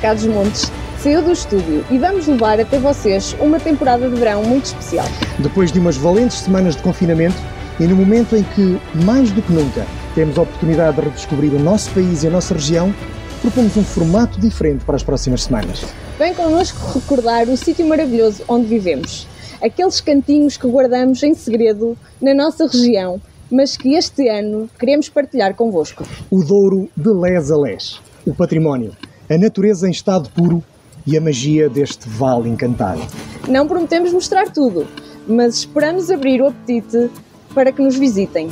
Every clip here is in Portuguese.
Cá dos Montes saiu do estúdio e vamos levar até vocês uma temporada de verão muito especial. Depois de umas valentes semanas de confinamento e no momento em que, mais do que nunca, temos a oportunidade de redescobrir o nosso país e a nossa região, propomos um formato diferente para as próximas semanas. Vem connosco recordar o sítio maravilhoso onde vivemos, aqueles cantinhos que guardamos em segredo na nossa região, mas que este ano queremos partilhar convosco. O Douro de les a les, o património, a natureza em estado puro e a magia deste vale encantado. Não prometemos mostrar tudo, mas esperamos abrir o apetite para que nos visitem.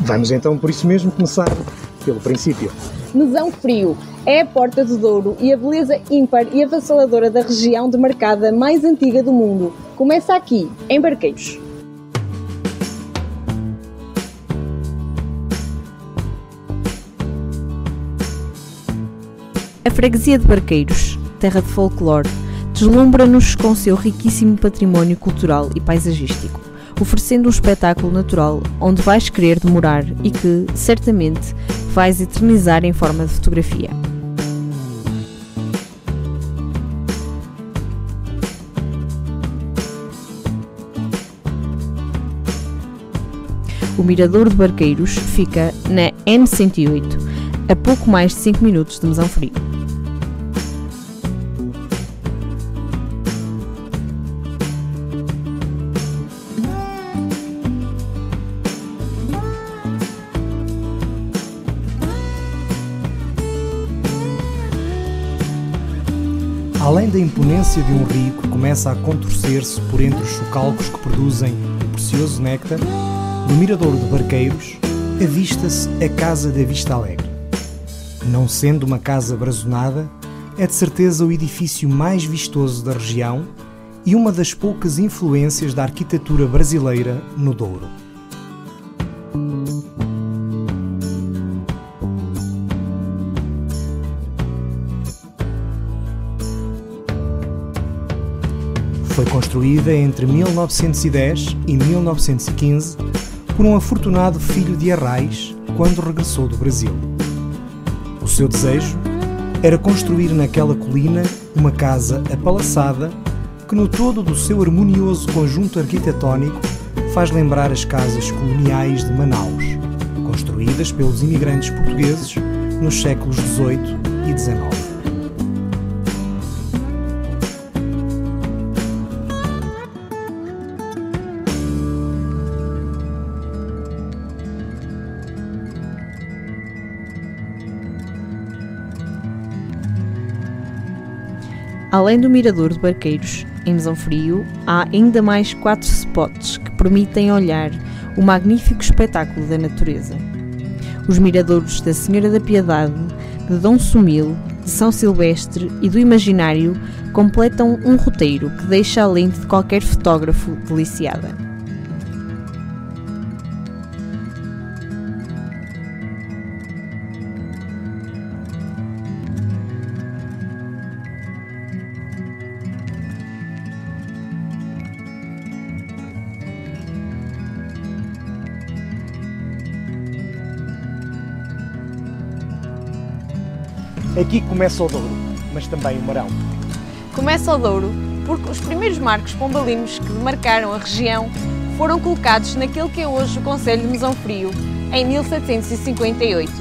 Vamos então, por isso mesmo, começar pelo princípio. Mesão Frio é a porta do Douro e a beleza ímpar e avassaladora da região demarcada mais antiga do mundo. Começa aqui, em Barqueiros. A freguesia de Barqueiros terra de folclore, deslumbra-nos com seu riquíssimo património cultural e paisagístico, oferecendo um espetáculo natural onde vais querer demorar e que, certamente, vais eternizar em forma de fotografia. O Mirador de Barqueiros fica na N108, a pouco mais de 5 minutos de Mesão Frio. Da imponência de um rio que começa a contorcer-se por entre os chocalcos que produzem o precioso néctar, no mirador de Barqueiros avista-se a Casa da Vista Alegre. Não sendo uma casa brazonada, é de certeza o edifício mais vistoso da região e uma das poucas influências da arquitetura brasileira no Douro. Foi construída entre 1910 e 1915 por um afortunado filho de Arrais quando regressou do Brasil. O seu desejo era construir naquela colina uma casa apalaçada que, no todo do seu harmonioso conjunto arquitetónico, faz lembrar as casas coloniais de Manaus, construídas pelos imigrantes portugueses nos séculos XVIII e XIX. Além do Mirador de Barqueiros, em Mesão Frio, há ainda mais quatro spots que permitem olhar o magnífico espetáculo da natureza. Os miradouros da Senhora da Piedade, de Dom Sumil, de São Silvestre e do Imaginário completam um roteiro que deixa a lente de qualquer fotógrafo deliciada. Aqui começa o Douro, mas também o Marão. Começa o Douro porque os primeiros marcos pombalinos que demarcaram a região foram colocados naquele que é hoje o Conselho de Mesão Frio, em 1758.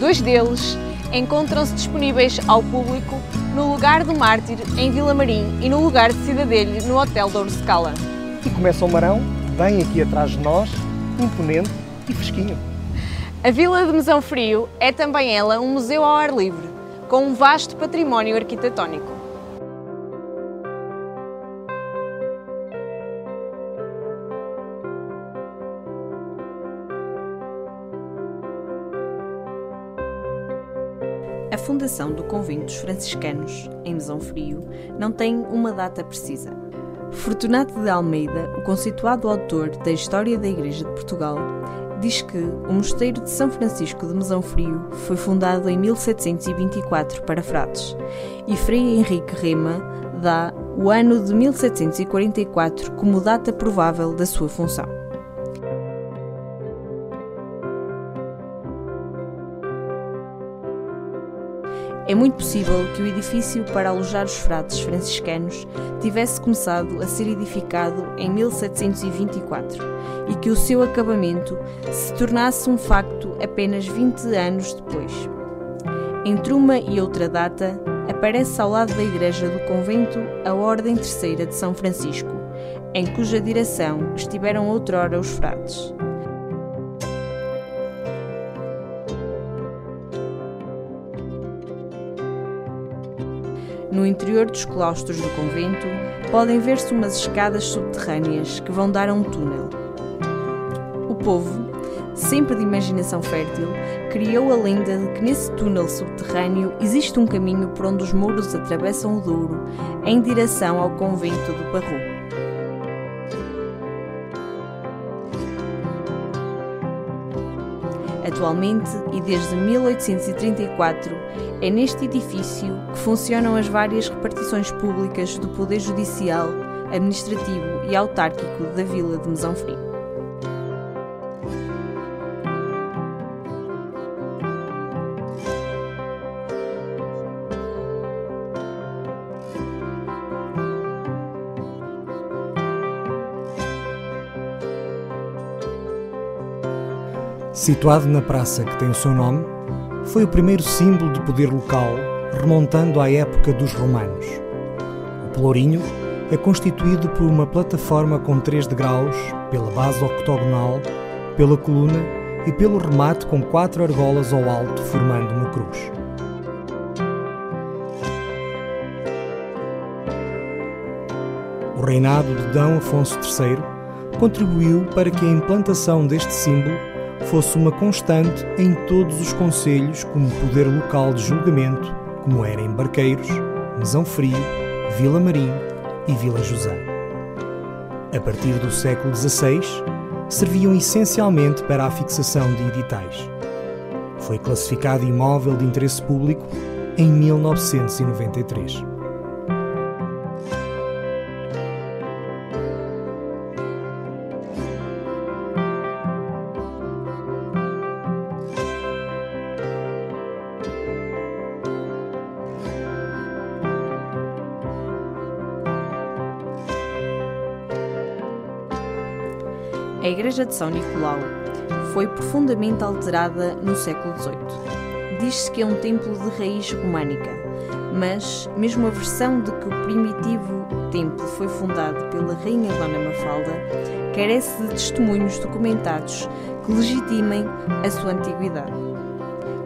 Dois deles encontram-se disponíveis ao público no lugar do Mártir, em Vila Marim, e no lugar de Cidadelho, no Hotel Douro Scala. E começa o Marão, bem aqui atrás de nós, imponente e fresquinho. A Vila de Mesão Frio é também ela um museu ao ar livre, com um vasto património arquitetónico. A fundação do Convento dos Franciscanos, em Mesão Frio, não tem uma data precisa. Fortunato de Almeida, o conceituado autor da História da Igreja de Portugal, diz que o Mosteiro de São Francisco de Mesão Frio foi fundado em 1724 para frades e Frei Henrique Rema dá o ano de 1744 como data provável da sua função. É muito possível que o edifício para alojar os frades franciscanos tivesse começado a ser edificado em 1724 e que o seu acabamento se tornasse um facto apenas 20 anos depois. Entre uma e outra data, aparece ao lado da igreja do convento a Ordem Terceira de São Francisco, em cuja direção estiveram outrora os frades. No interior dos claustros do convento podem ver-se umas escadas subterrâneas que vão dar a um túnel. O povo, sempre de imaginação fértil, criou a lenda de que nesse túnel subterrâneo existe um caminho por onde os muros atravessam o Douro em direção ao convento do Parru. Atualmente e desde 1834, é neste edifício que funcionam as várias repartições públicas do Poder Judicial, Administrativo e Autárquico da Vila de Mesão Frio. Situado na praça que tem o seu nome, foi o primeiro símbolo de poder local, remontando à época dos romanos. O pelourinho é constituído por uma plataforma com três degraus, pela base octogonal, pela coluna e pelo remate com quatro argolas ao alto, formando uma cruz. O reinado de D. Afonso III contribuiu para que a implantação deste símbolo fosse uma constante em todos os conselhos como poder local de julgamento, como era em Barqueiros, Mesão Frio, Vila Marim e Vila José. A partir do século XVI, serviam essencialmente para a fixação de editais. Foi classificado imóvel de interesse público em 1993. A Igreja de São Nicolau foi profundamente alterada no século XVIII. Diz-se que é um templo de raiz românica, mas, mesmo a versão de que o primitivo templo foi fundado pela Rainha Dona Mafalda, carece de testemunhos documentados que legitimem a sua antiguidade.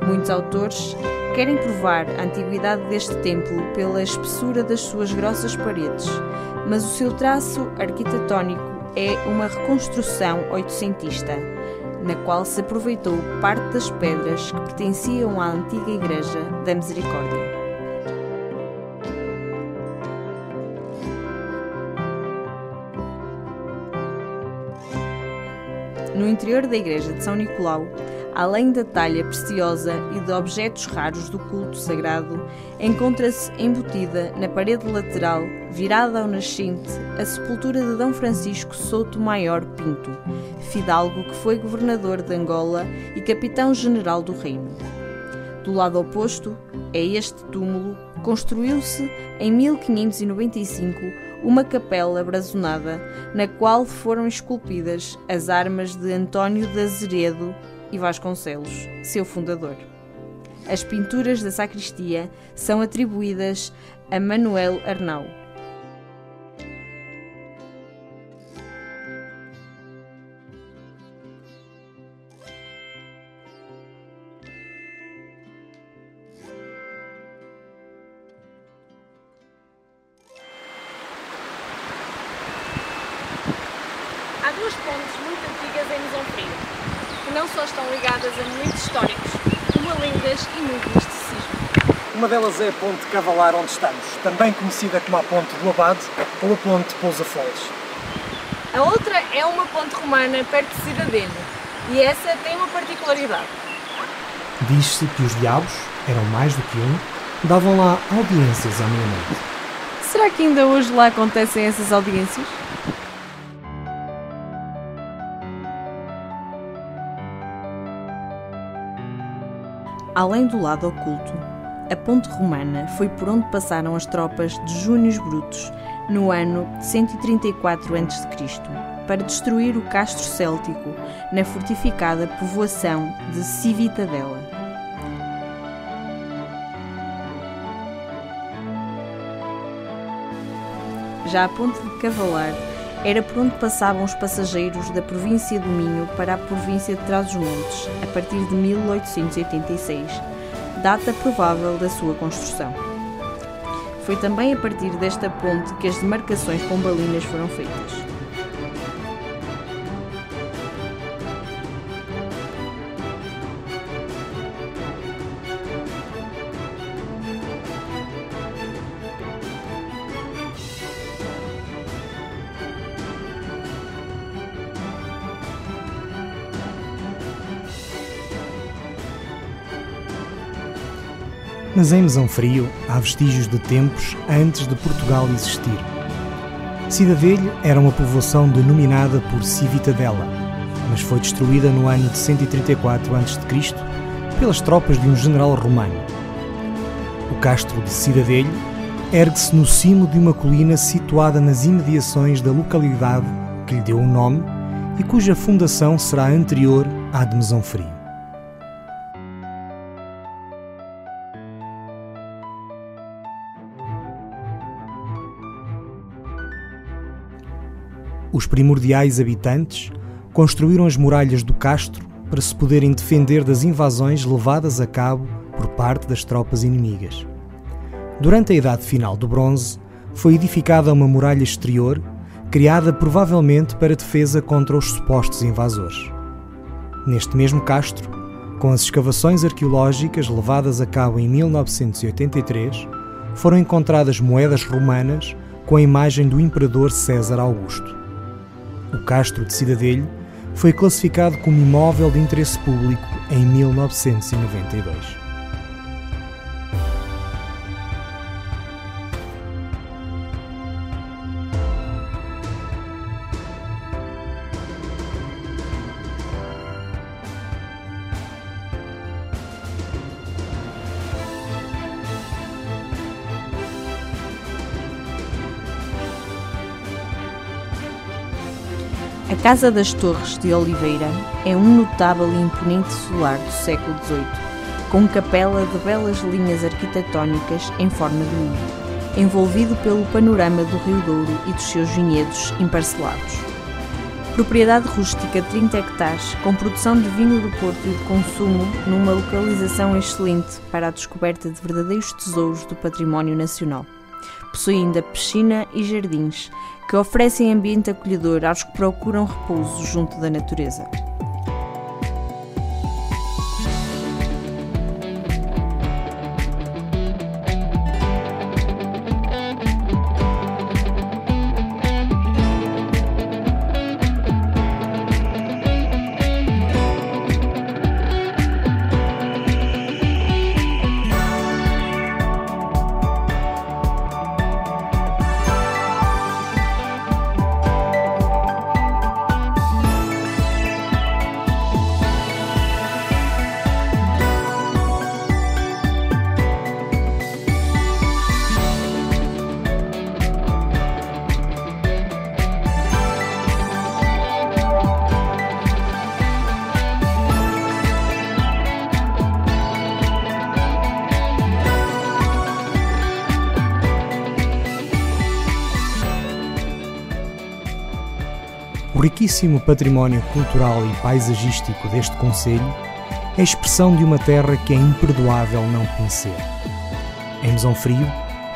Muitos autores querem provar a antiguidade deste templo pela espessura das suas grossas paredes, mas o seu traço arquitetónico é uma reconstrução oitocentista, na qual se aproveitou parte das pedras que pertenciam à antiga Igreja da Misericórdia. No interior da Igreja de São Nicolau, além da talha preciosa e de objetos raros do culto sagrado, encontra-se embutida na parede lateral, virada ao nascente, a sepultura de D. Francisco Souto Maior Pinto, fidalgo que foi governador de Angola e capitão-general do reino. Do lado oposto, a este túmulo, construiu-se em 1595 uma capela brazonada, na qual foram esculpidas as armas de António de Azeredo e Vasconcelos, seu fundador. As pinturas da sacristia são atribuídas a Manuel Arnau. Há duas pontes muito antigas em Mesão Frio, que não só estão ligadas a momentos históricos, como a lendas e muito misticismo. Uma delas é a Ponte Cavalar onde estamos, também conhecida como a Ponte do Abade ou a Ponte Pousa Flores. A outra é uma ponte romana perto de Cidadeno, e essa tem uma particularidade. Diz-se que os diabos, eram mais do que um, davam lá audiências à meia-noite. Será que ainda hoje lá acontecem essas audiências? Além do lado oculto, a ponte romana foi por onde passaram as tropas de Júnios Brutus no ano 134 a.C., para destruir o castro céltico na fortificada povoação de Civitadela. Já a ponte de Cavalar era por onde passavam os passageiros da província do Minho para a província de Trás-os-Montes, a partir de 1886, data provável da sua construção. Foi também a partir desta ponte que as demarcações pombalinas foram feitas. Mas em Mesão Frio há vestígios de tempos antes de Portugal existir. Cidadelho era uma povoação denominada por Civitadela, mas foi destruída no ano de 134 a.C. pelas tropas de um general romano. O castro de Cidadelho ergue-se no cimo de uma colina situada nas imediações da localidade que lhe deu o nome e cuja fundação será anterior à de Mesão Frio. Os primordiais habitantes construíram as muralhas do castro para se poderem defender das invasões levadas a cabo por parte das tropas inimigas. Durante a Idade Final do Bronze, foi edificada uma muralha exterior, criada provavelmente para defesa contra os supostos invasores. Neste mesmo castro, com as escavações arqueológicas levadas a cabo em 1983, foram encontradas moedas romanas com a imagem do imperador César Augusto o Castro de Cidadelho, foi classificado como imóvel de interesse público em 1992. Casa das Torres de Oliveira é um notável e imponente solar do século XVIII, com capela de belas linhas arquitetónicas em forma de U, envolvido pelo panorama do Rio Douro e dos seus vinhedos emparcelados. Propriedade rústica de 30 hectares, com produção de vinho do Porto e de consumo, numa localização excelente para a descoberta de verdadeiros tesouros do património nacional. Possui ainda piscina e jardins, que oferecem ambiente acolhedor aos que procuram repouso junto da natureza. Riquíssimo património cultural e paisagístico deste Conselho é a expressão de uma terra que é imperdoável não conhecer. Em Mesão Frio,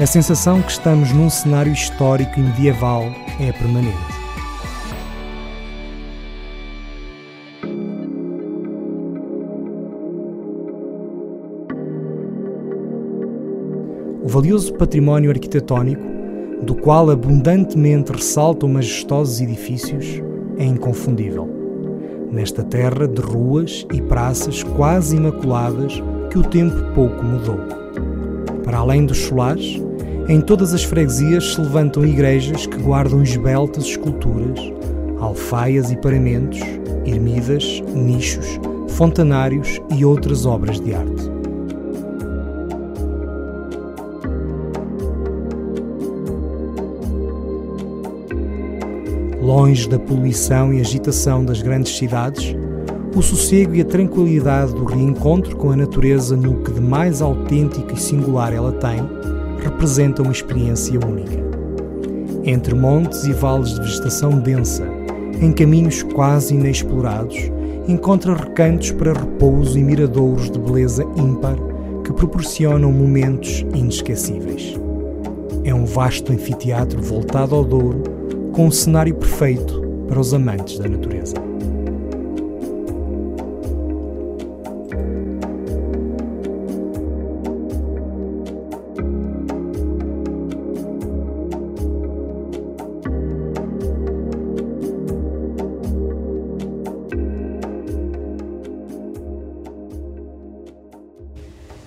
a sensação que estamos num cenário histórico e medieval é permanente. O valioso património arquitetónico, do qual abundantemente ressaltam majestosos edifícios, é inconfundível. Nesta terra de ruas e praças quase imaculadas que o tempo pouco mudou. Para além dos solares, em todas as freguesias se levantam igrejas que guardam esbeltas esculturas, alfaias e paramentos, ermidas, nichos, fontanários e outras obras de arte. Longe da poluição e agitação das grandes cidades, o sossego e a tranquilidade do reencontro com a natureza no que de mais autêntico e singular ela tem, representam uma experiência única. Entre montes e vales de vegetação densa, em caminhos quase inexplorados, encontra recantos para repouso e miradouros de beleza ímpar que proporcionam momentos inesquecíveis. É um vasto anfiteatro voltado ao Douro, com um cenário perfeito para os amantes da natureza.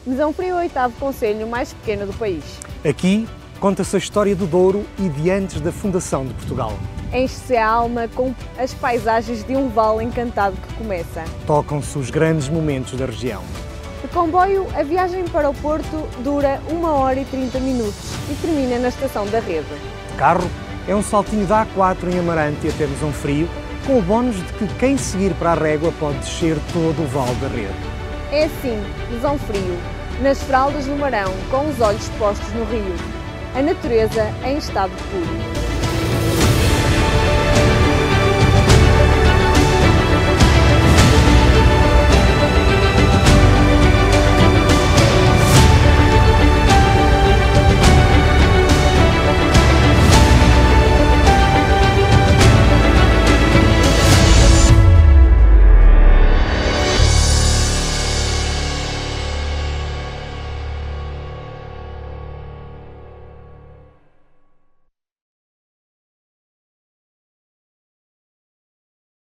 Mesão Frio é o oitavo concelho mais pequeno do país. Aqui conta-se a história do Douro e de antes da fundação de Portugal. Enche-se a alma com as paisagens de um vale encantado que começa. Tocam-se os grandes momentos da região. De comboio, a viagem para o Porto dura 1 hora e 30 minutos e termina na estação da Rede. De carro, é um saltinho da A4 em Amarante até Mesão Frio, com o bónus de que quem seguir para a régua pode descer todo o Vale da Rede. É assim, Mesão Frio, nas fraldas do Marão, com os olhos postos no rio. A natureza em estado puro.